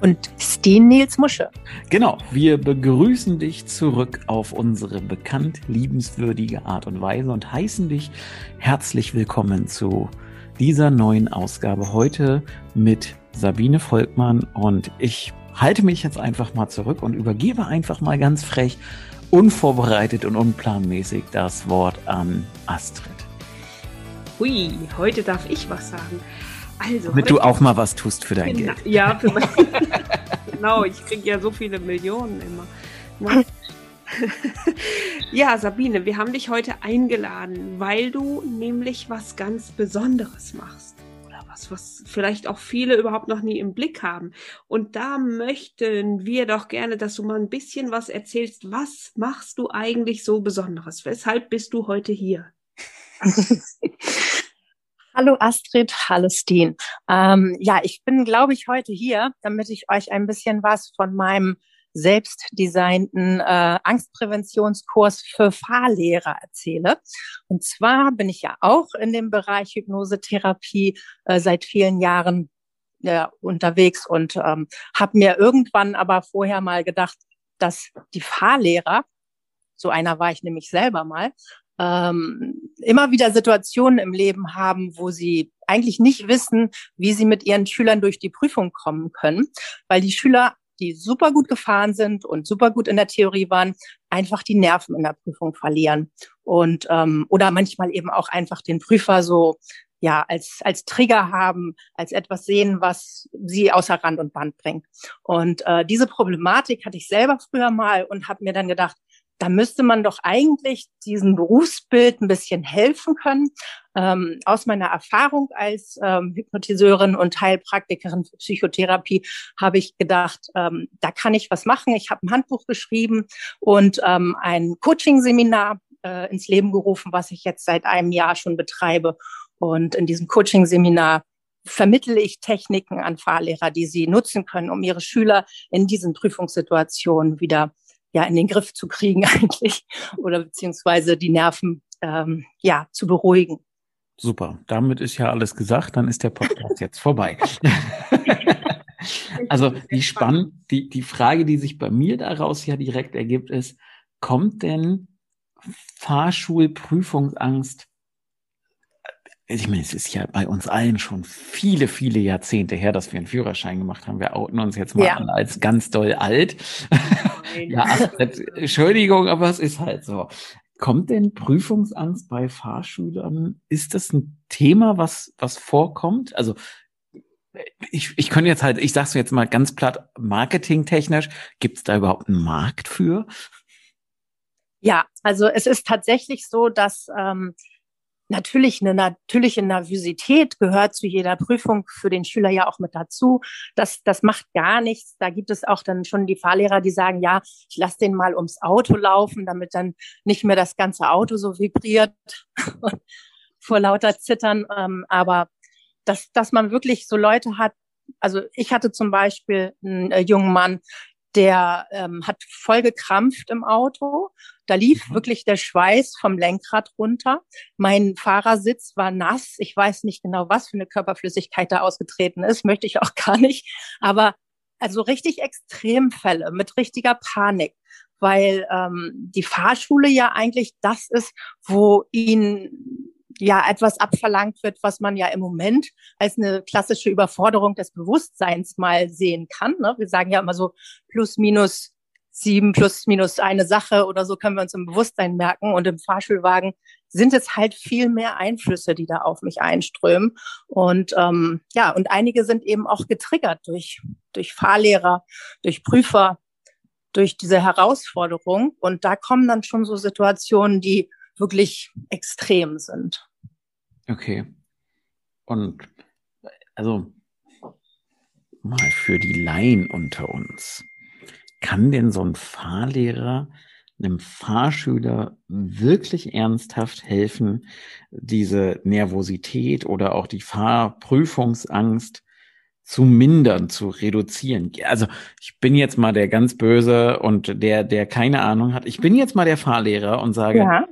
und Steen Nils Musche. Genau, wir begrüßen dich zurück auf unsere bekannt liebenswürdige Art und Weise und heißen dich herzlich willkommen zu dieser neuen Ausgabe heute mit Sabine Volkmann und ich halte mich jetzt einfach mal zurück und übergebe einfach mal ganz frech, unvorbereitet und unplanmäßig das Wort an Astrid. Hui, heute darf ich was sagen. Also, Damit du auch mal was tust für dein genau, Geld. Ja, für mein, genau, ich kriege ja so viele Millionen immer. ja, Sabine, wir haben dich heute eingeladen, weil du nämlich was ganz Besonderes machst. Oder was, was vielleicht auch viele überhaupt noch nie im Blick haben. Und da möchten wir doch gerne, dass du mal ein bisschen was erzählst. Was machst du eigentlich so Besonderes? Weshalb bist du heute hier? Hallo Astrid, hallo Steen. Ähm, ja, ich bin, glaube ich, heute hier, damit ich euch ein bisschen was von meinem selbstdesignten äh, Angstpräventionskurs für Fahrlehrer erzähle. Und zwar bin ich ja auch in dem Bereich Hypnosetherapie äh, seit vielen Jahren äh, unterwegs und ähm, habe mir irgendwann aber vorher mal gedacht, dass die Fahrlehrer, so einer war ich nämlich selber mal, ähm, immer wieder Situationen im Leben haben, wo sie eigentlich nicht wissen, wie sie mit ihren Schülern durch die Prüfung kommen können, weil die Schüler, die super gut gefahren sind und super gut in der Theorie waren, einfach die Nerven in der Prüfung verlieren und ähm, oder manchmal eben auch einfach den Prüfer so ja als als Trigger haben, als etwas sehen, was sie außer Rand und Band bringt. Und äh, diese Problematik hatte ich selber früher mal und habe mir dann gedacht, da müsste man doch eigentlich diesem Berufsbild ein bisschen helfen können. Ähm, aus meiner Erfahrung als ähm, Hypnotiseurin und Heilpraktikerin für Psychotherapie habe ich gedacht, ähm, da kann ich was machen. Ich habe ein Handbuch geschrieben und ähm, ein Coaching-Seminar äh, ins Leben gerufen, was ich jetzt seit einem Jahr schon betreibe. Und in diesem Coaching-Seminar vermittle ich Techniken an Fahrlehrer, die sie nutzen können, um ihre Schüler in diesen Prüfungssituationen wieder ja in den Griff zu kriegen eigentlich oder beziehungsweise die Nerven ähm, ja zu beruhigen. Super, damit ist ja alles gesagt, dann ist der Podcast jetzt vorbei. also die spannend, die, die Frage, die sich bei mir daraus ja direkt ergibt, ist, kommt denn Fahrschulprüfungsangst ich meine, es ist ja bei uns allen schon viele, viele Jahrzehnte her, dass wir einen Führerschein gemacht haben. Wir outen uns jetzt mal ja. an als ganz doll alt. ja, Entschuldigung, aber es ist halt so. Kommt denn Prüfungsangst bei Fahrschülern? Ist das ein Thema, was, was vorkommt? Also, ich, ich könnte jetzt halt, ich sag's jetzt mal ganz platt, marketingtechnisch, gibt es da überhaupt einen Markt für? Ja, also es ist tatsächlich so, dass ähm, natürlich eine natürliche Nervosität gehört zu jeder Prüfung für den Schüler ja auch mit dazu. Das, das macht gar nichts. Da gibt es auch dann schon die Fahrlehrer, die sagen, ja, ich lasse den mal ums Auto laufen, damit dann nicht mehr das ganze Auto so vibriert vor lauter Zittern. Ähm, aber dass, dass man wirklich so Leute hat, also ich hatte zum Beispiel einen äh, jungen Mann, der ähm, hat voll gekrampft im Auto. Da lief mhm. wirklich der Schweiß vom Lenkrad runter. Mein Fahrersitz war nass. Ich weiß nicht genau, was für eine Körperflüssigkeit da ausgetreten ist, möchte ich auch gar nicht. Aber also richtig Extremfälle mit richtiger Panik, weil ähm, die Fahrschule ja eigentlich das ist, wo ihn ja etwas abverlangt wird, was man ja im Moment als eine klassische Überforderung des Bewusstseins mal sehen kann. Ne? Wir sagen ja immer so plus minus sieben plus minus eine Sache oder so können wir uns im Bewusstsein merken. Und im Fahrschulwagen sind es halt viel mehr Einflüsse, die da auf mich einströmen. Und ähm, ja, und einige sind eben auch getriggert durch, durch Fahrlehrer, durch Prüfer, durch diese Herausforderung. Und da kommen dann schon so Situationen, die wirklich extrem sind. Okay. Und also mal für die Laien unter uns. Kann denn so ein Fahrlehrer einem Fahrschüler wirklich ernsthaft helfen, diese Nervosität oder auch die Fahrprüfungsangst zu mindern, zu reduzieren. Also ich bin jetzt mal der ganz böse und der, der keine Ahnung hat. Ich bin jetzt mal der Fahrlehrer und sage, ja.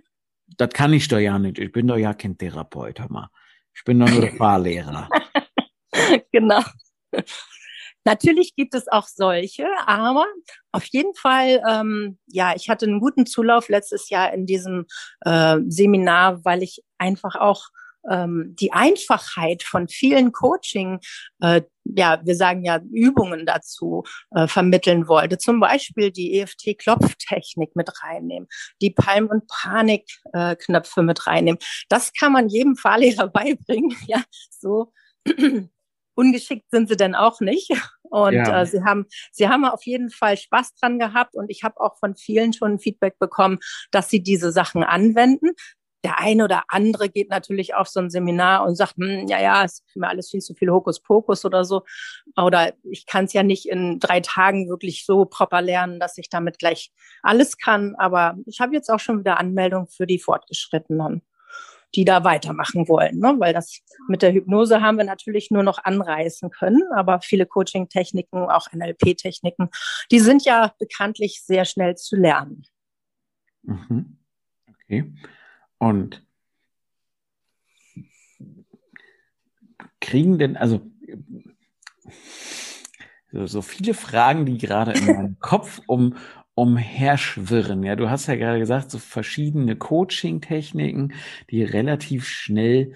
Das kann ich doch ja nicht. Ich bin doch ja kein Therapeut, hör mal. Ich bin doch nur der Fahrlehrer. genau. Natürlich gibt es auch solche, aber auf jeden Fall, ähm, ja, ich hatte einen guten Zulauf letztes Jahr in diesem äh, Seminar, weil ich einfach auch ähm, die Einfachheit von vielen Coaching, äh, ja, wir sagen ja Übungen dazu äh, vermitteln wollte. Zum Beispiel die EFT-Klopftechnik mit reinnehmen, die Palm- und Panik-Knöpfe äh, mit reinnehmen. Das kann man jedem Fahrlehrer beibringen, ja, so ungeschickt sind sie denn auch nicht. Und ja. äh, sie haben, sie haben auf jeden Fall Spaß dran gehabt und ich habe auch von vielen schon Feedback bekommen, dass sie diese Sachen anwenden. Der eine oder andere geht natürlich auf so ein Seminar und sagt, hm, ja, ja, es ist mir alles viel zu viel Hokuspokus oder so. Oder ich kann es ja nicht in drei Tagen wirklich so proper lernen, dass ich damit gleich alles kann. Aber ich habe jetzt auch schon wieder Anmeldung für die Fortgeschrittenen die da weitermachen wollen. Ne? Weil das mit der Hypnose haben wir natürlich nur noch anreißen können, aber viele Coaching-Techniken, auch NLP-Techniken, die sind ja bekanntlich sehr schnell zu lernen. Mhm. Okay. Und kriegen denn, also so, so viele Fragen, die gerade in meinem Kopf um, umherschwirren. Ja, du hast ja gerade gesagt, so verschiedene Coaching-Techniken, die relativ schnell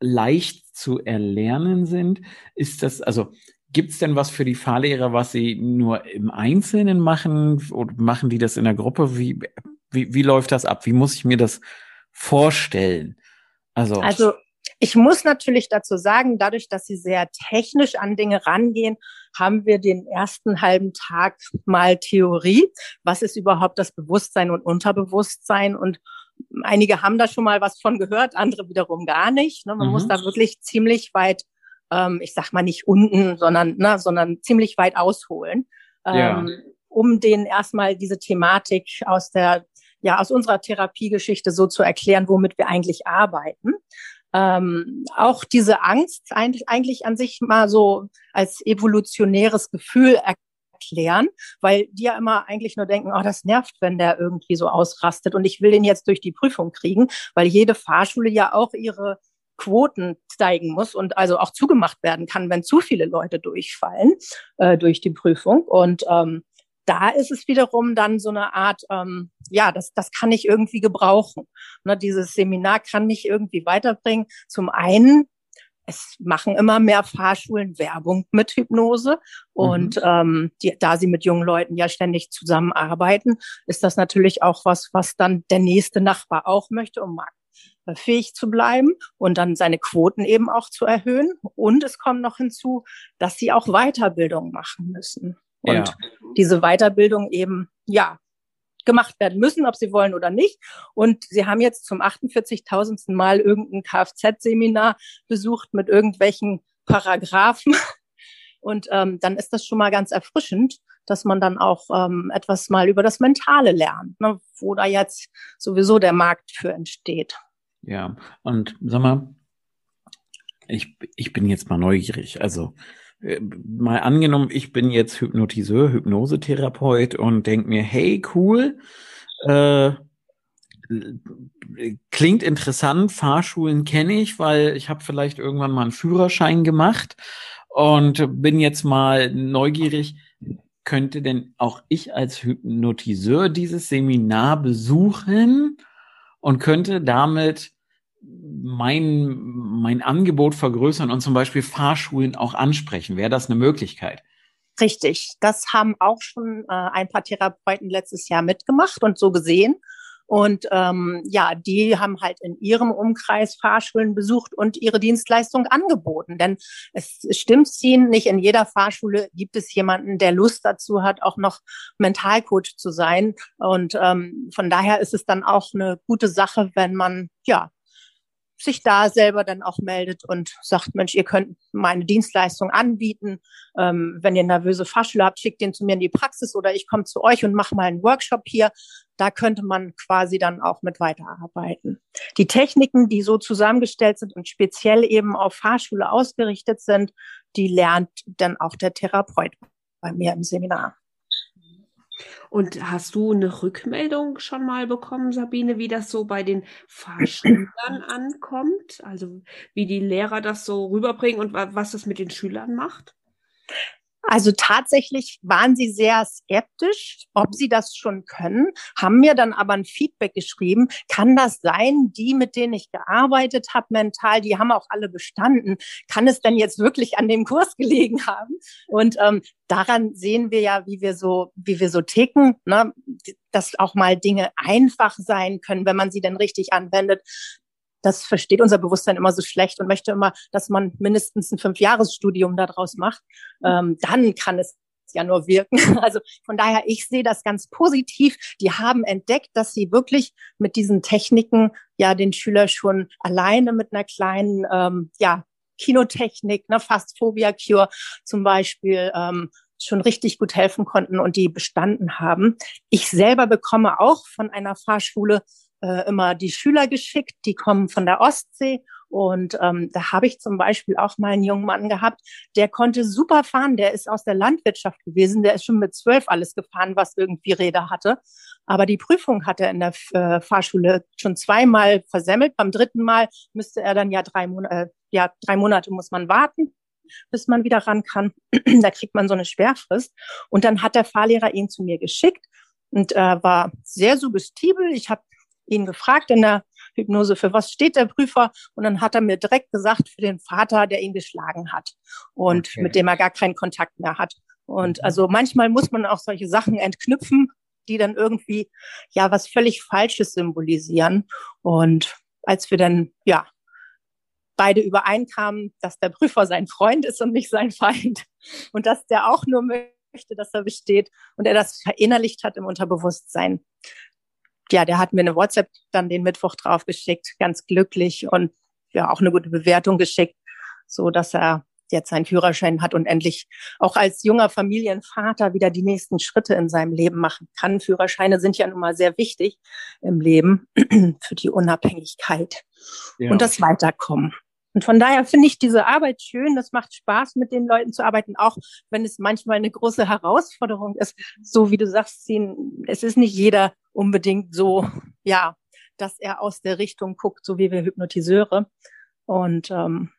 leicht zu erlernen sind. Ist das, also Gibt es denn was für die Fahrlehrer, was sie nur im Einzelnen machen oder machen die das in der Gruppe? Wie, wie, wie läuft das ab? Wie muss ich mir das vorstellen? Also, also ich muss natürlich dazu sagen, dadurch, dass sie sehr technisch an Dinge rangehen, haben wir den ersten halben Tag mal Theorie. Was ist überhaupt das Bewusstsein und Unterbewusstsein? Und einige haben da schon mal was von gehört, andere wiederum gar nicht. Ne? Man mhm. muss da wirklich ziemlich weit, ähm, ich sag mal nicht unten, sondern, ne, sondern ziemlich weit ausholen, ähm, ja. um denen erstmal diese Thematik aus der ja aus unserer Therapiegeschichte so zu erklären, womit wir eigentlich arbeiten ähm, auch diese Angst eigentlich, eigentlich an sich mal so als evolutionäres Gefühl erklären, weil die ja immer eigentlich nur denken, oh, das nervt, wenn der irgendwie so ausrastet und ich will den jetzt durch die Prüfung kriegen, weil jede Fahrschule ja auch ihre Quoten steigen muss und also auch zugemacht werden kann, wenn zu viele Leute durchfallen äh, durch die Prüfung. Und ähm, da ist es wiederum dann so eine Art, ähm, ja, das, das kann ich irgendwie gebrauchen. Ne, dieses Seminar kann mich irgendwie weiterbringen. Zum einen, es machen immer mehr Fahrschulen Werbung mit Hypnose. Und mhm. ähm, die, da sie mit jungen Leuten ja ständig zusammenarbeiten, ist das natürlich auch was, was dann der nächste Nachbar auch möchte, um marktfähig zu bleiben und dann seine Quoten eben auch zu erhöhen. Und es kommt noch hinzu, dass sie auch Weiterbildung machen müssen und ja. diese Weiterbildung eben, ja, gemacht werden müssen, ob sie wollen oder nicht. Und sie haben jetzt zum 48.000. Mal irgendein Kfz-Seminar besucht mit irgendwelchen Paragraphen. Und ähm, dann ist das schon mal ganz erfrischend, dass man dann auch ähm, etwas mal über das Mentale lernt, ne, wo da jetzt sowieso der Markt für entsteht. Ja, und sag mal, ich, ich bin jetzt mal neugierig. Also mal angenommen, ich bin jetzt Hypnotiseur, Hypnosetherapeut und denk mir, hey, cool, äh, klingt interessant, Fahrschulen kenne ich, weil ich habe vielleicht irgendwann mal einen Führerschein gemacht und bin jetzt mal neugierig, könnte denn auch ich als Hypnotiseur dieses Seminar besuchen und könnte damit mein, mein Angebot vergrößern und zum Beispiel Fahrschulen auch ansprechen? Wäre das eine Möglichkeit? Richtig. Das haben auch schon äh, ein paar Therapeuten letztes Jahr mitgemacht und so gesehen. Und ähm, ja, die haben halt in ihrem Umkreis Fahrschulen besucht und ihre Dienstleistung angeboten. Denn es stimmt ziehen, nicht in jeder Fahrschule gibt es jemanden, der Lust dazu hat, auch noch Mentalcoach zu sein. Und ähm, von daher ist es dann auch eine gute Sache, wenn man ja sich da selber dann auch meldet und sagt, Mensch, ihr könnt meine Dienstleistung anbieten. Ähm, wenn ihr nervöse Fahrschüler habt, schickt den zu mir in die Praxis oder ich komme zu euch und mache mal einen Workshop hier. Da könnte man quasi dann auch mit weiterarbeiten. Die Techniken, die so zusammengestellt sind und speziell eben auf Fahrschule ausgerichtet sind, die lernt dann auch der Therapeut bei mir im Seminar. Und hast du eine Rückmeldung schon mal bekommen, Sabine, wie das so bei den Fahrschülern ankommt? Also wie die Lehrer das so rüberbringen und was das mit den Schülern macht? Also tatsächlich waren sie sehr skeptisch, ob sie das schon können, haben mir dann aber ein Feedback geschrieben. Kann das sein, die, mit denen ich gearbeitet habe mental, die haben auch alle bestanden. Kann es denn jetzt wirklich an dem Kurs gelegen haben? Und ähm, daran sehen wir ja, wie wir so, wie wir so ticken, ne? dass auch mal Dinge einfach sein können, wenn man sie denn richtig anwendet das versteht unser Bewusstsein immer so schlecht und möchte immer, dass man mindestens ein Fünfjahresstudium daraus macht. Ähm, dann kann es ja nur wirken. Also von daher, ich sehe das ganz positiv. Die haben entdeckt, dass sie wirklich mit diesen Techniken ja den Schüler schon alleine mit einer kleinen, ähm, ja, Kinotechnik, ne, Fast Phobia Cure zum Beispiel, ähm, schon richtig gut helfen konnten und die bestanden haben. Ich selber bekomme auch von einer Fahrschule äh, immer die Schüler geschickt, die kommen von der Ostsee. Und ähm, da habe ich zum Beispiel auch mal einen jungen Mann gehabt, der konnte super fahren, der ist aus der Landwirtschaft gewesen, der ist schon mit zwölf alles gefahren, was irgendwie Räder hatte. Aber die Prüfung hat er in der äh, Fahrschule schon zweimal versemmelt. Beim dritten Mal müsste er dann ja drei Monate, äh, ja, drei Monate muss man warten bis man wieder ran kann. da kriegt man so eine Sperrfrist. Und dann hat der Fahrlehrer ihn zu mir geschickt und äh, war sehr suggestibel. Ich habe ihn gefragt in der Hypnose, für was steht der Prüfer? Und dann hat er mir direkt gesagt, für den Vater, der ihn geschlagen hat und okay. mit dem er gar keinen Kontakt mehr hat. Und mhm. also manchmal muss man auch solche Sachen entknüpfen, die dann irgendwie ja was völlig Falsches symbolisieren. Und als wir dann ja beide übereinkamen, dass der Prüfer sein Freund ist und nicht sein Feind und dass der auch nur möchte, dass er besteht und er das verinnerlicht hat im Unterbewusstsein, ja, der hat mir eine WhatsApp dann den Mittwoch drauf geschickt, ganz glücklich und ja auch eine gute Bewertung geschickt, so dass er jetzt seinen Führerschein hat und endlich auch als junger Familienvater wieder die nächsten Schritte in seinem Leben machen kann. Führerscheine sind ja nun mal sehr wichtig im Leben für die Unabhängigkeit ja. und das Weiterkommen. Und von daher finde ich diese Arbeit schön. Das macht Spaß, mit den Leuten zu arbeiten, auch wenn es manchmal eine große Herausforderung ist. So wie du sagst, es ist nicht jeder unbedingt so, ja, dass er aus der Richtung guckt, so wie wir Hypnotiseure. Und ähm,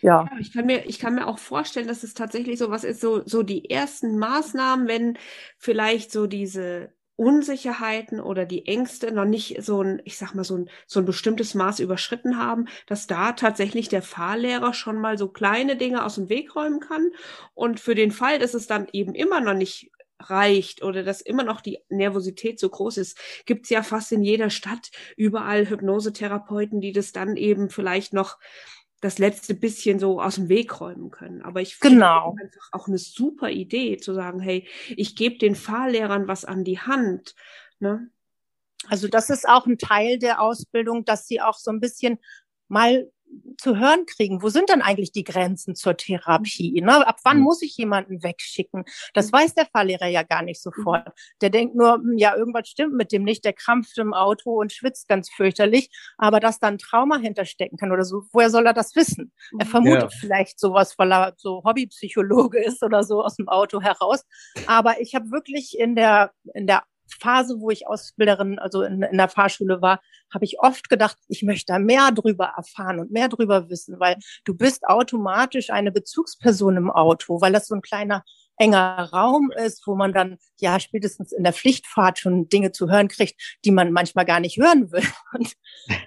ja. ja. ich kann mir, ich kann mir auch vorstellen, dass es tatsächlich so was ist, so, so die ersten Maßnahmen, wenn vielleicht so diese Unsicherheiten oder die Ängste noch nicht so ein, ich sag mal, so ein, so ein bestimmtes Maß überschritten haben, dass da tatsächlich der Fahrlehrer schon mal so kleine Dinge aus dem Weg räumen kann. Und für den Fall, dass es dann eben immer noch nicht reicht oder dass immer noch die Nervosität so groß ist, gibt's ja fast in jeder Stadt überall Hypnosetherapeuten, die das dann eben vielleicht noch das letzte bisschen so aus dem Weg räumen können. Aber ich finde genau. einfach auch eine super Idee zu sagen, hey, ich gebe den Fahrlehrern was an die Hand. Ne? Also das ist auch ein Teil der Ausbildung, dass sie auch so ein bisschen mal zu hören kriegen, wo sind denn eigentlich die Grenzen zur Therapie? Ne? Ab wann mhm. muss ich jemanden wegschicken? Das mhm. weiß der Fahrlehrer ja gar nicht sofort. Mhm. Der denkt nur, hm, ja, irgendwas stimmt mit dem nicht, der krampft im Auto und schwitzt ganz fürchterlich, aber dass da ein Trauma hinterstecken kann oder so, woher soll er das wissen? Er vermutet ja. vielleicht sowas, weil er so Hobbypsychologe ist oder so aus dem Auto heraus. Aber ich habe wirklich in der, in der Phase, wo ich Ausbilderin, also in, in der Fahrschule war, habe ich oft gedacht, ich möchte da mehr drüber erfahren und mehr drüber wissen, weil du bist automatisch eine Bezugsperson im Auto, weil das so ein kleiner enger Raum ist, wo man dann ja spätestens in der Pflichtfahrt schon Dinge zu hören kriegt, die man manchmal gar nicht hören will. Und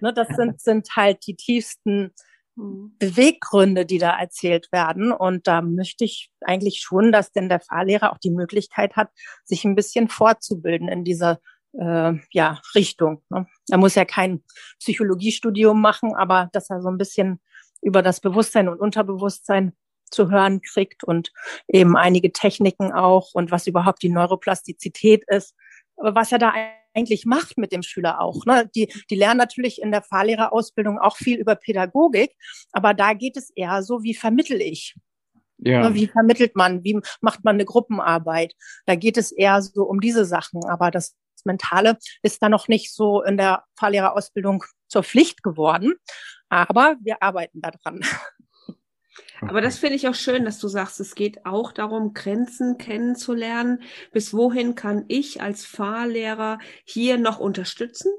ne, das sind, sind halt die tiefsten. Beweggründe, die da erzählt werden. Und da möchte ich eigentlich schon, dass denn der Fahrlehrer auch die Möglichkeit hat, sich ein bisschen fortzubilden in dieser äh, ja, Richtung. Ne? Er muss ja kein Psychologiestudium machen, aber dass er so ein bisschen über das Bewusstsein und Unterbewusstsein zu hören kriegt und eben einige Techniken auch und was überhaupt die Neuroplastizität ist. Was er da eigentlich macht mit dem Schüler auch. Ne? Die, die lernen natürlich in der Fahrlehrerausbildung auch viel über Pädagogik, aber da geht es eher so, wie vermittel ich? Ja. Ne, wie vermittelt man? Wie macht man eine Gruppenarbeit? Da geht es eher so um diese Sachen. Aber das Mentale ist da noch nicht so in der Fahrlehrerausbildung zur Pflicht geworden. Aber wir arbeiten daran. Aber das finde ich auch schön, dass du sagst, es geht auch darum, Grenzen kennenzulernen. Bis wohin kann ich als Fahrlehrer hier noch unterstützen?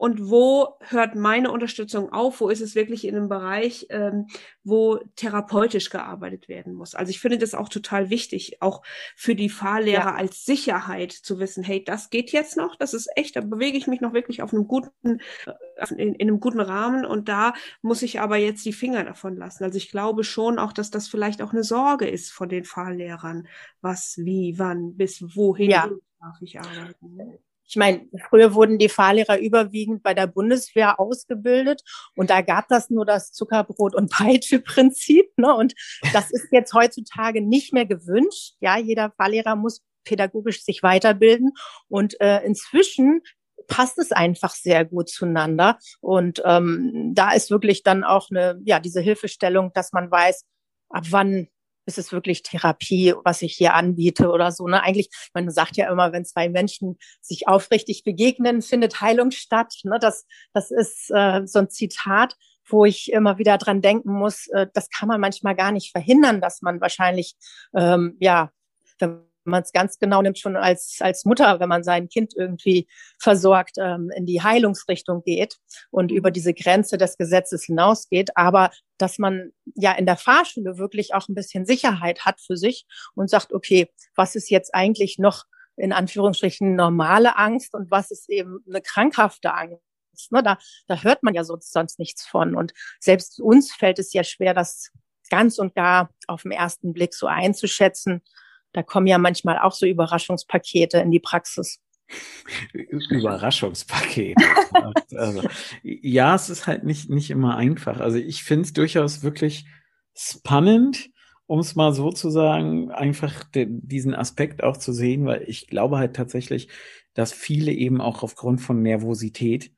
Und wo hört meine Unterstützung auf, wo ist es wirklich in einem Bereich, ähm, wo therapeutisch gearbeitet werden muss. Also ich finde das auch total wichtig, auch für die Fahrlehrer ja. als Sicherheit zu wissen, hey, das geht jetzt noch, das ist echt, da bewege ich mich noch wirklich auf einem guten, äh, in, in einem guten Rahmen und da muss ich aber jetzt die Finger davon lassen. Also ich glaube schon auch, dass das vielleicht auch eine Sorge ist von den Fahrlehrern, was, wie, wann, bis wohin ja. darf ich arbeiten. Ich meine, früher wurden die Fahrlehrer überwiegend bei der Bundeswehr ausgebildet und da gab das nur das Zuckerbrot- und Peitsche-Prinzip. Ne? Und das ist jetzt heutzutage nicht mehr gewünscht. Ja, jeder Fahrlehrer muss pädagogisch sich weiterbilden und äh, inzwischen passt es einfach sehr gut zueinander. Und ähm, da ist wirklich dann auch eine, ja, diese Hilfestellung, dass man weiß, ab wann ist es wirklich Therapie, was ich hier anbiete oder so. Ne? Eigentlich, man sagt ja immer, wenn zwei Menschen sich aufrichtig begegnen, findet Heilung statt. Ne? Das, das ist äh, so ein Zitat, wo ich immer wieder dran denken muss, äh, das kann man manchmal gar nicht verhindern, dass man wahrscheinlich, ähm, ja, wenn man es ganz genau nimmt, schon als, als Mutter, wenn man sein Kind irgendwie versorgt, ähm, in die Heilungsrichtung geht und über diese Grenze des Gesetzes hinausgeht. Aber dass man ja in der Fahrschule wirklich auch ein bisschen Sicherheit hat für sich und sagt, okay, was ist jetzt eigentlich noch in Anführungsstrichen normale Angst und was ist eben eine krankhafte Angst? Ne, da, da hört man ja sonst nichts von. Und selbst uns fällt es ja schwer, das ganz und gar auf den ersten Blick so einzuschätzen. Da kommen ja manchmal auch so Überraschungspakete in die Praxis. Überraschungspaket. also, ja, es ist halt nicht, nicht immer einfach. Also ich finde es durchaus wirklich spannend, um es mal so zu sagen, einfach de, diesen Aspekt auch zu sehen, weil ich glaube halt tatsächlich, dass viele eben auch aufgrund von Nervosität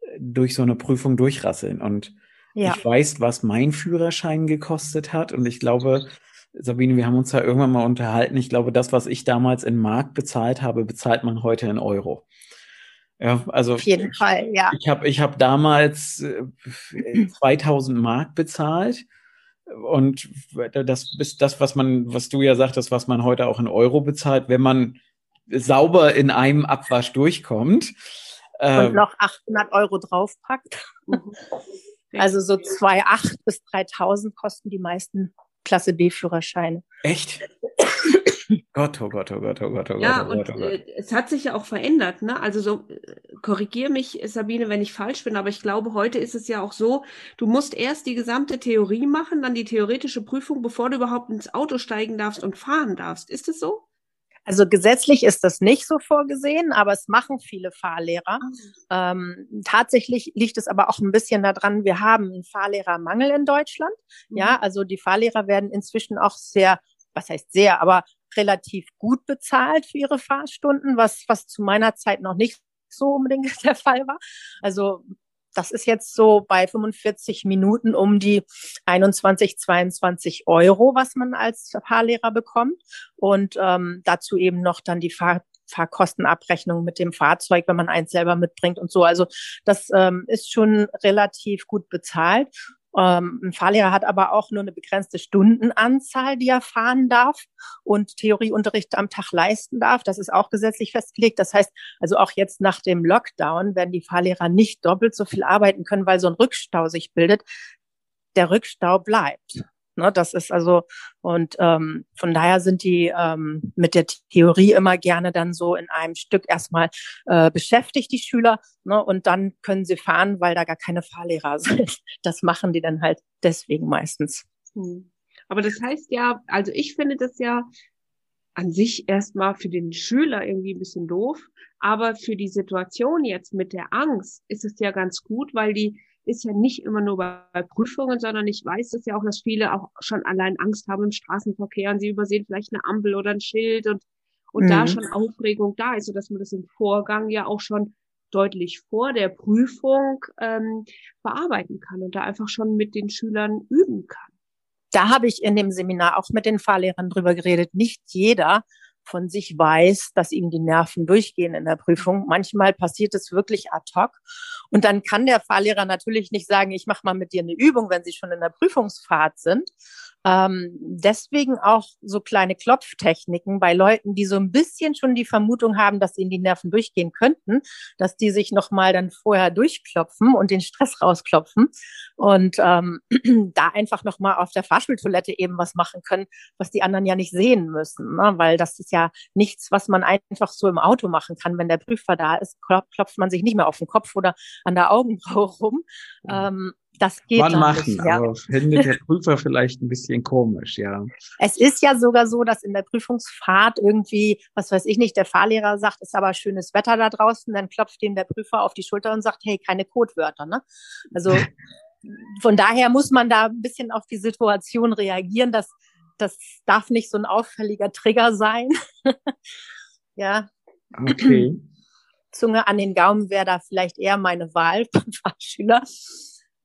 äh, durch so eine Prüfung durchrasseln. Und ja. ich weiß, was mein Führerschein gekostet hat. Und ich glaube, Sabine, wir haben uns ja irgendwann mal unterhalten. Ich glaube, das, was ich damals in Mark bezahlt habe, bezahlt man heute in Euro. Ja, also auf jeden ich, Fall, ja. Ich habe ich hab damals äh, 2000 Mark bezahlt und das ist das, was man, was du ja sagtest, was man heute auch in Euro bezahlt, wenn man sauber in einem Abwasch durchkommt. Und ähm, noch 800 Euro draufpackt. Mhm. Also so 2,8 bis 3.000 kosten die meisten Klasse B-Führerscheine. Echt? Gott, oh Gott, oh Gott, oh Gott, oh Gott. Ja, oh Gott, oh Gott. Äh, es hat sich ja auch verändert, ne? Also so, äh, korrigier mich, Sabine, wenn ich falsch bin, aber ich glaube, heute ist es ja auch so, du musst erst die gesamte Theorie machen, dann die theoretische Prüfung, bevor du überhaupt ins Auto steigen darfst und fahren darfst. Ist es so? Also gesetzlich ist das nicht so vorgesehen, aber es machen viele Fahrlehrer. Ah. Ähm, tatsächlich liegt es aber auch ein bisschen daran, wir haben einen Fahrlehrermangel in Deutschland. Mhm. Ja, also die Fahrlehrer werden inzwischen auch sehr, was heißt sehr, aber relativ gut bezahlt für ihre Fahrstunden, was, was zu meiner Zeit noch nicht so unbedingt der Fall war. Also das ist jetzt so bei 45 Minuten um die 21, 22 Euro, was man als Fahrlehrer bekommt. Und ähm, dazu eben noch dann die Fahr Fahrkostenabrechnung mit dem Fahrzeug, wenn man eins selber mitbringt und so. Also das ähm, ist schon relativ gut bezahlt. Ähm, ein Fahrlehrer hat aber auch nur eine begrenzte Stundenanzahl, die er fahren darf und Theorieunterricht am Tag leisten darf. Das ist auch gesetzlich festgelegt. Das heißt, also auch jetzt nach dem Lockdown werden die Fahrlehrer nicht doppelt so viel arbeiten können, weil so ein Rückstau sich bildet. Der Rückstau bleibt. Ne, das ist also, und ähm, von daher sind die ähm, mit der Theorie immer gerne dann so in einem Stück erstmal äh, beschäftigt, die Schüler, ne, und dann können sie fahren, weil da gar keine Fahrlehrer sind. Das machen die dann halt deswegen meistens. Hm. Aber das heißt ja, also ich finde das ja an sich erstmal für den Schüler irgendwie ein bisschen doof, aber für die Situation jetzt mit der Angst ist es ja ganz gut, weil die ist ja nicht immer nur bei, Prüfungen, sondern ich weiß es ja auch, dass viele auch schon allein Angst haben im Straßenverkehr und sie übersehen vielleicht eine Ampel oder ein Schild und, und mhm. da schon Aufregung da ist, sodass man das im Vorgang ja auch schon deutlich vor der Prüfung ähm, bearbeiten kann und da einfach schon mit den Schülern üben kann. Da habe ich in dem Seminar auch mit den Fahrlehrern drüber geredet. Nicht jeder von sich weiß, dass ihm die Nerven durchgehen in der Prüfung. Manchmal passiert es wirklich ad hoc. Und dann kann der Fahrlehrer natürlich nicht sagen, ich mache mal mit dir eine Übung, wenn sie schon in der Prüfungsfahrt sind, ähm, deswegen auch so kleine Klopftechniken bei Leuten, die so ein bisschen schon die Vermutung haben, dass ihnen die Nerven durchgehen könnten, dass die sich nochmal dann vorher durchklopfen und den Stress rausklopfen und ähm, da einfach nochmal auf der Fahrschultoilette eben was machen können, was die anderen ja nicht sehen müssen, ne? weil das ist ja nichts, was man einfach so im Auto machen kann. Wenn der Prüfer da ist, klopft man sich nicht mehr auf den Kopf oder an der Augenbraue rum. Ähm, das geht Man machen, nicht, ja. aber findet der Prüfer vielleicht ein bisschen komisch, ja. Es ist ja sogar so, dass in der Prüfungsfahrt irgendwie, was weiß ich nicht, der Fahrlehrer sagt, ist aber schönes Wetter da draußen, dann klopft ihm der Prüfer auf die Schulter und sagt, hey, keine Codewörter, ne? Also von daher muss man da ein bisschen auf die Situation reagieren. Das, das darf nicht so ein auffälliger Trigger sein. ja. Okay. Zunge an den Gaumen wäre da vielleicht eher meine Wahl von Fahrschüler.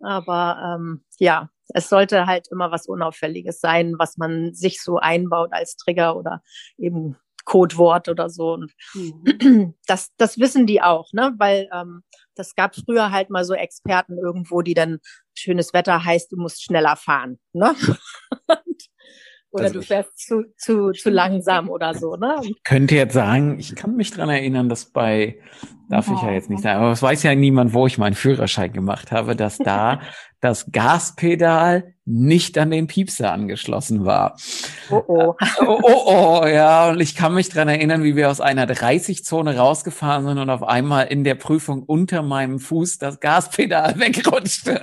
Aber ähm, ja, es sollte halt immer was Unauffälliges sein, was man sich so einbaut als Trigger oder eben Codewort oder so. Und mhm. das, das wissen die auch, ne? Weil ähm, das gab früher halt mal so Experten irgendwo, die dann schönes Wetter heißt, du musst schneller fahren. Ne? Oder also du fährst zu, zu, zu langsam oder so, ne? Ich könnte jetzt sagen, ich kann mich dran erinnern, dass bei, darf ich ja jetzt nicht sagen, aber es weiß ja niemand, wo ich meinen Führerschein gemacht habe, dass da das Gaspedal nicht an den Piepser angeschlossen war. Oh oh. oh oh, oh, ja. Und ich kann mich dran erinnern, wie wir aus einer 30-Zone rausgefahren sind und auf einmal in der Prüfung unter meinem Fuß das Gaspedal wegrutschte.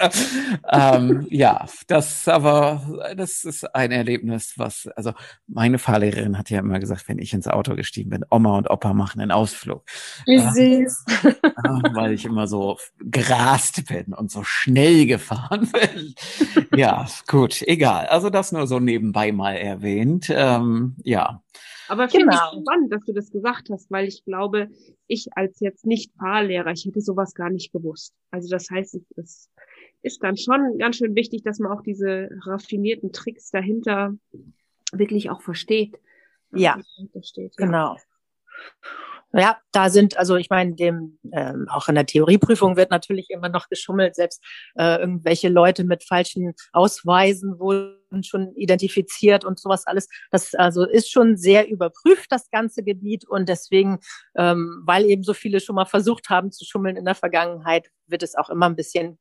ähm, ja, das aber, das ist ein Erlebnis, was, also meine Fahrlehrerin hat ja immer gesagt, wenn ich ins Auto gestiegen bin, Oma und Opa machen einen Ausflug. Wie süß. Äh, weil ich immer so gerast bin und so schnell gefahren bin. ja, gut, egal. Also das nur so nebenbei mal erwähnt. Ähm, ja. Aber finde genau. ich spannend, dass du das gesagt hast, weil ich glaube, ich als jetzt nicht Fahrlehrer, ich hätte sowas gar nicht gewusst. Also das heißt, es ist dann schon ganz schön wichtig, dass man auch diese raffinierten Tricks dahinter wirklich auch versteht. Ja, steht, ja. genau. Ja, da sind, also ich meine, dem ähm, auch in der Theorieprüfung wird natürlich immer noch geschummelt. Selbst äh, irgendwelche Leute mit falschen Ausweisen wurden schon identifiziert und sowas alles. Das also ist schon sehr überprüft, das ganze Gebiet. Und deswegen, ähm, weil eben so viele schon mal versucht haben zu schummeln in der Vergangenheit, wird es auch immer ein bisschen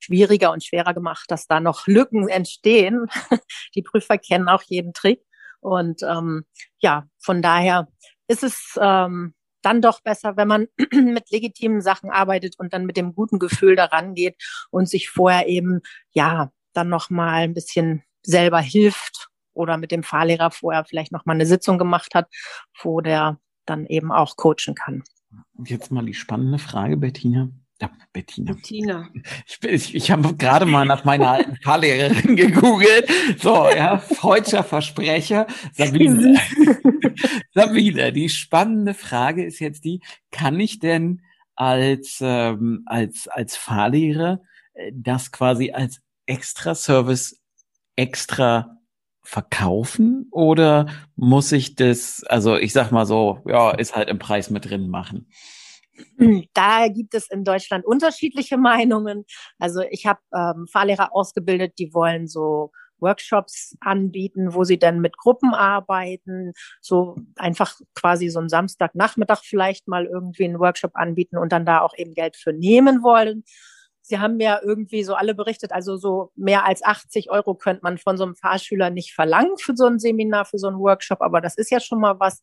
schwieriger und schwerer gemacht, dass da noch Lücken entstehen. Die Prüfer kennen auch jeden Trick. Und ähm, ja, von daher ist es ähm, dann doch besser, wenn man mit legitimen Sachen arbeitet und dann mit dem guten Gefühl daran geht und sich vorher eben, ja, dann nochmal ein bisschen selber hilft oder mit dem Fahrlehrer vorher vielleicht nochmal eine Sitzung gemacht hat, wo der dann eben auch coachen kann. Jetzt mal die spannende Frage, Bettina. Ja, Bettina. Bettina. Ich, ich, ich habe gerade mal nach meiner alten Fahrlehrerin gegoogelt. So, ja, freudscher Versprecher. Sabine. Sabine, die spannende Frage ist jetzt die, kann ich denn als, ähm, als, als Fahrlehrer äh, das quasi als extra Service extra verkaufen oder muss ich das, also ich sag mal so, ja, ist halt im Preis mit drin machen? Da gibt es in Deutschland unterschiedliche Meinungen. Also ich habe ähm, Fahrlehrer ausgebildet, die wollen so Workshops anbieten, wo sie dann mit Gruppen arbeiten, so einfach quasi so einen Samstagnachmittag vielleicht mal irgendwie einen Workshop anbieten und dann da auch eben Geld für nehmen wollen. Sie haben ja irgendwie so alle berichtet, also so mehr als 80 Euro könnte man von so einem Fahrschüler nicht verlangen für so ein Seminar, für so einen Workshop, aber das ist ja schon mal was.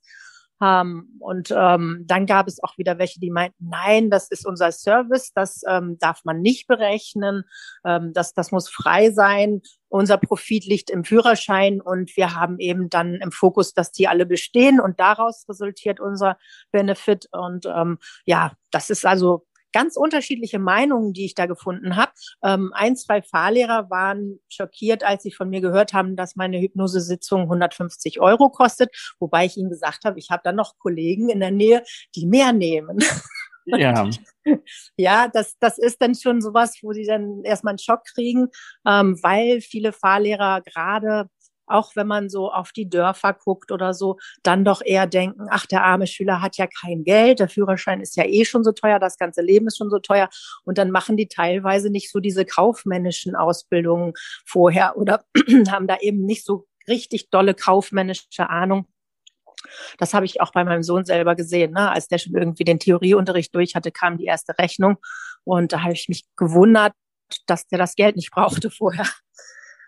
Ähm, und ähm, dann gab es auch wieder welche, die meinten, nein, das ist unser Service, das ähm, darf man nicht berechnen, ähm, das, das muss frei sein. Unser Profit liegt im Führerschein und wir haben eben dann im Fokus, dass die alle bestehen und daraus resultiert unser Benefit. Und ähm, ja, das ist also ganz unterschiedliche Meinungen, die ich da gefunden habe. Ähm, ein, zwei Fahrlehrer waren schockiert, als sie von mir gehört haben, dass meine Hypnosesitzung 150 Euro kostet, wobei ich ihnen gesagt habe, ich habe da noch Kollegen in der Nähe, die mehr nehmen. Ja. ja, das, das ist dann schon sowas, wo sie dann erstmal einen Schock kriegen, ähm, weil viele Fahrlehrer gerade auch wenn man so auf die Dörfer guckt oder so, dann doch eher denken, ach, der arme Schüler hat ja kein Geld, der Führerschein ist ja eh schon so teuer, das ganze Leben ist schon so teuer. Und dann machen die teilweise nicht so diese kaufmännischen Ausbildungen vorher oder haben da eben nicht so richtig dolle kaufmännische Ahnung. Das habe ich auch bei meinem Sohn selber gesehen. Ne? Als der schon irgendwie den Theorieunterricht durch hatte, kam die erste Rechnung. Und da habe ich mich gewundert, dass der das Geld nicht brauchte vorher.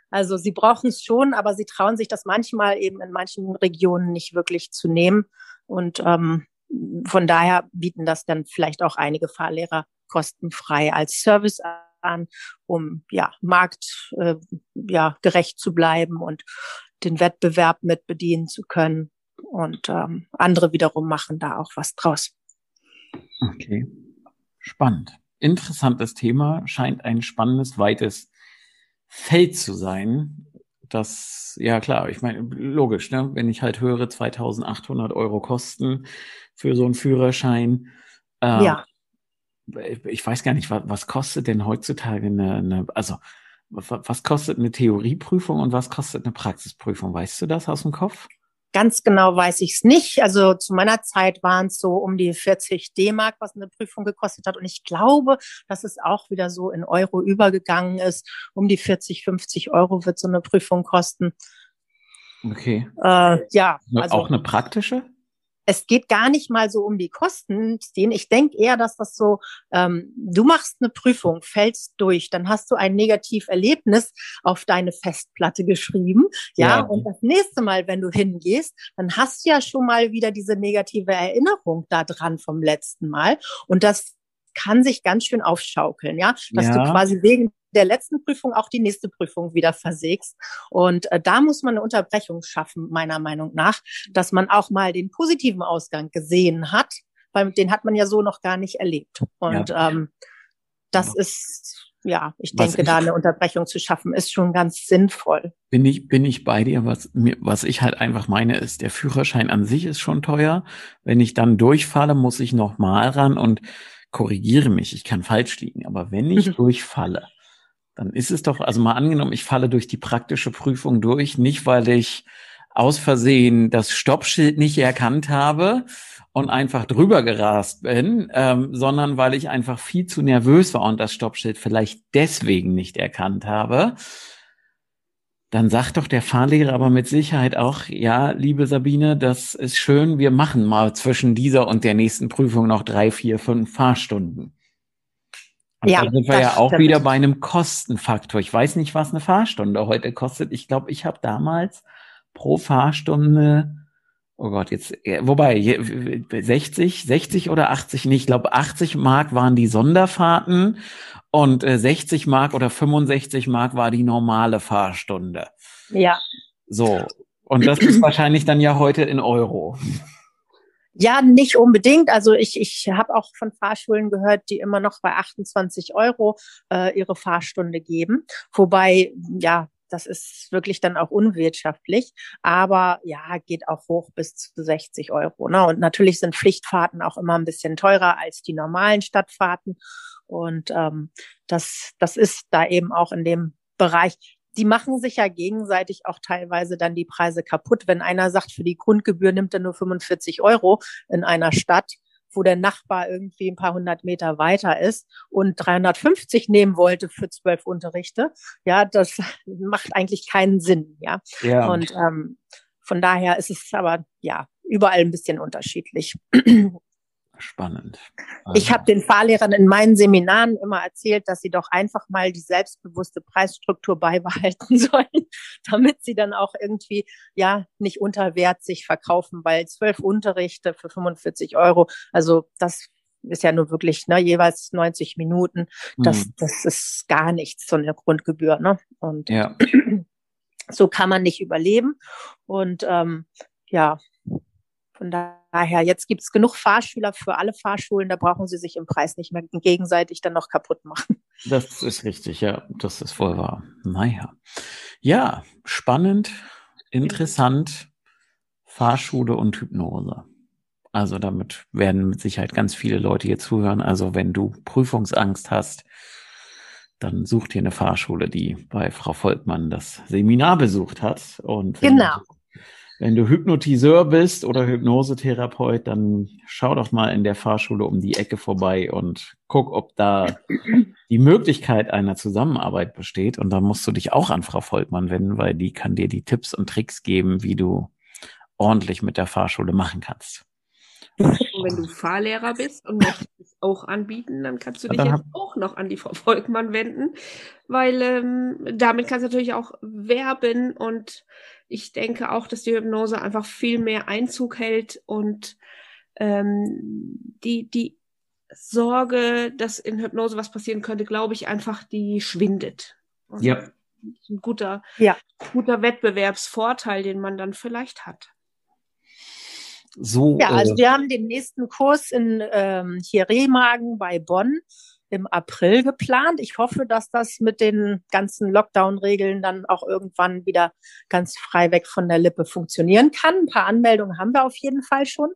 Also sie brauchen es schon, aber sie trauen sich das manchmal eben in manchen Regionen nicht wirklich zu nehmen. Und ähm, von daher bieten das dann vielleicht auch einige Fahrlehrer kostenfrei als Service an, um ja markt äh, ja gerecht zu bleiben und den Wettbewerb mit bedienen zu können. Und ähm, andere wiederum machen da auch was draus. Okay, spannend. Interessantes Thema, scheint ein spannendes, weites Feld zu sein. Das, ja klar, ich meine, logisch, ne? wenn ich halt höre, 2800 Euro Kosten für so einen Führerschein. Äh, ja. Ich weiß gar nicht, was, was kostet denn heutzutage eine, eine also was kostet eine Theorieprüfung und was kostet eine Praxisprüfung? Weißt du das aus dem Kopf? Ganz genau weiß ich es nicht. Also zu meiner Zeit waren es so um die 40 D-Mark, was eine Prüfung gekostet hat. Und ich glaube, dass es auch wieder so in Euro übergegangen ist. Um die 40, 50 Euro wird so eine Prüfung kosten. Okay. Äh, ja. Also, auch eine praktische? Es geht gar nicht mal so um die Kosten, den ich denke eher, dass das so, ähm, du machst eine Prüfung, fällst durch, dann hast du ein Negativerlebnis auf deine Festplatte geschrieben, ja, ja, und das nächste Mal, wenn du hingehst, dann hast du ja schon mal wieder diese negative Erinnerung da dran vom letzten Mal. Und das kann sich ganz schön aufschaukeln, ja, dass ja. du quasi wegen der letzten Prüfung auch die nächste Prüfung wieder versägst. Und äh, da muss man eine Unterbrechung schaffen, meiner Meinung nach, dass man auch mal den positiven Ausgang gesehen hat, weil den hat man ja so noch gar nicht erlebt. Und ja. ähm, das ja. ist ja, ich was denke, ich, da eine Unterbrechung zu schaffen, ist schon ganz sinnvoll. Bin ich, bin ich bei dir. Was mir, was ich halt einfach meine, ist, der Führerschein an sich ist schon teuer. Wenn ich dann durchfalle, muss ich nochmal ran und korrigiere mich. Ich kann falsch liegen. Aber wenn ich durchfalle, dann ist es doch, also mal angenommen, ich falle durch die praktische Prüfung durch, nicht weil ich aus Versehen das Stoppschild nicht erkannt habe und einfach drüber gerast bin, ähm, sondern weil ich einfach viel zu nervös war und das Stoppschild vielleicht deswegen nicht erkannt habe, dann sagt doch der Fahrlehrer aber mit Sicherheit auch, ja, liebe Sabine, das ist schön, wir machen mal zwischen dieser und der nächsten Prüfung noch drei, vier, fünf Fahrstunden. Und ja, da sind wir ja auch stimmt. wieder bei einem Kostenfaktor. Ich weiß nicht, was eine Fahrstunde heute kostet. Ich glaube, ich habe damals pro Fahrstunde, oh Gott, jetzt, wobei, 60, 60 oder 80, nee, ich glaube 80 Mark waren die Sonderfahrten und 60 äh, Mark oder 65 Mark war die normale Fahrstunde. Ja. So. Und das ist wahrscheinlich dann ja heute in Euro. Ja, nicht unbedingt. Also ich, ich habe auch von Fahrschulen gehört, die immer noch bei 28 Euro äh, ihre Fahrstunde geben. Wobei, ja, das ist wirklich dann auch unwirtschaftlich. Aber ja, geht auch hoch bis zu 60 Euro. Ne? Und natürlich sind Pflichtfahrten auch immer ein bisschen teurer als die normalen Stadtfahrten. Und ähm, das, das ist da eben auch in dem Bereich die machen sich ja gegenseitig auch teilweise dann die Preise kaputt. Wenn einer sagt, für die Grundgebühr nimmt er nur 45 Euro in einer Stadt, wo der Nachbar irgendwie ein paar hundert Meter weiter ist und 350 nehmen wollte für zwölf Unterrichte, ja, das macht eigentlich keinen Sinn, ja. ja. Und ähm, von daher ist es aber ja überall ein bisschen unterschiedlich. Spannend. Also. Ich habe den Fahrlehrern in meinen Seminaren immer erzählt, dass sie doch einfach mal die selbstbewusste Preisstruktur beibehalten sollen, damit sie dann auch irgendwie ja nicht unter Wert sich verkaufen, weil zwölf Unterrichte für 45 Euro, also das ist ja nur wirklich ne, jeweils 90 Minuten. Das, mhm. das ist gar nichts, so eine Grundgebühr. Ne? Und ja. so kann man nicht überleben. Und ähm, ja, Von daher, jetzt gibt es genug Fahrschüler für alle Fahrschulen, da brauchen sie sich im Preis nicht mehr gegenseitig dann noch kaputt machen. Das ist richtig, ja, das ist wohl wahr. Naja. Ja, spannend, interessant, Fahrschule und Hypnose. Also damit werden mit Sicherheit ganz viele Leute hier zuhören. Also wenn du Prüfungsangst hast, dann such dir eine Fahrschule, die bei Frau Volkmann das Seminar besucht hat. Und genau. Du, wenn du Hypnotiseur bist oder Hypnosetherapeut, dann schau doch mal in der Fahrschule um die Ecke vorbei und guck, ob da die Möglichkeit einer Zusammenarbeit besteht. Und dann musst du dich auch an Frau Volkmann wenden, weil die kann dir die Tipps und Tricks geben, wie du ordentlich mit der Fahrschule machen kannst. Und wenn du Fahrlehrer bist und möchtest es auch anbieten, dann kannst du dich jetzt auch noch an die Frau Volkmann wenden, weil ähm, damit kannst du natürlich auch werben und ich denke auch, dass die Hypnose einfach viel mehr Einzug hält und ähm, die, die Sorge, dass in Hypnose was passieren könnte, glaube ich einfach, die schwindet. Und ja. Ein guter, ja. guter Wettbewerbsvorteil, den man dann vielleicht hat. So, ja, also äh, wir haben den nächsten Kurs in ähm, hier Remagen bei Bonn im April geplant. Ich hoffe, dass das mit den ganzen Lockdown-Regeln dann auch irgendwann wieder ganz frei weg von der Lippe funktionieren kann. Ein paar Anmeldungen haben wir auf jeden Fall schon.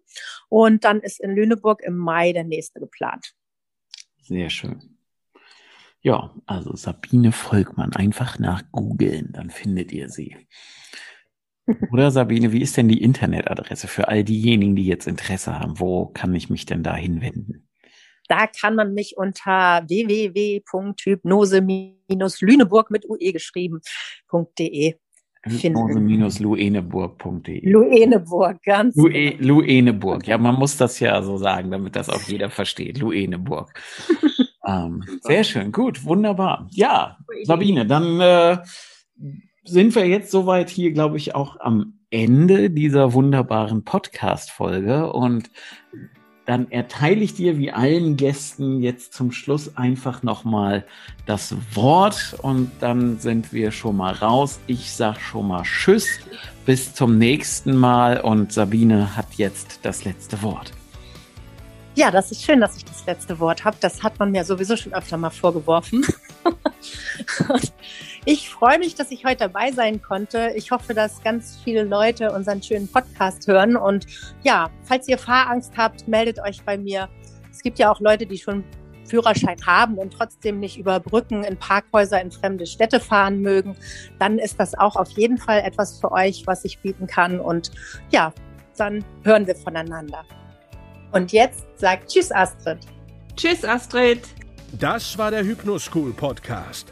Und dann ist in Lüneburg im Mai der nächste geplant. Sehr schön. Ja, also Sabine Volkmann, einfach nach googeln, dann findet ihr sie. Oder Sabine, wie ist denn die Internetadresse für all diejenigen, die jetzt Interesse haben? Wo kann ich mich denn da hinwenden? Da kann man mich unter www.hypnose-lüneburg mit ue geschrieben.de Hypnose-lueneburg.de Lueneburg, ganz. Lue, Lueneburg, ja, man muss das ja so sagen, damit das auch jeder versteht. Lueneburg. ähm, sehr schön, gut, wunderbar. Ja, Sabine, dann äh, sind wir jetzt soweit hier, glaube ich, auch am Ende dieser wunderbaren Podcast-Folge und dann erteile ich dir wie allen Gästen jetzt zum Schluss einfach nochmal das Wort und dann sind wir schon mal raus. Ich sag schon mal Tschüss, bis zum nächsten Mal und Sabine hat jetzt das letzte Wort. Ja, das ist schön, dass ich das letzte Wort habe. Das hat man mir sowieso schon öfter mal vorgeworfen. ich freue mich, dass ich heute dabei sein konnte. Ich hoffe, dass ganz viele Leute unseren schönen Podcast hören. Und ja, falls ihr Fahrangst habt, meldet euch bei mir. Es gibt ja auch Leute, die schon Führerschein haben und trotzdem nicht über Brücken in Parkhäuser in fremde Städte fahren mögen, dann ist das auch auf jeden Fall etwas für euch, was ich bieten kann. Und ja, dann hören wir voneinander. Und jetzt sagt Tschüss, Astrid. Tschüss, Astrid. Das war der Hypnoschool Podcast.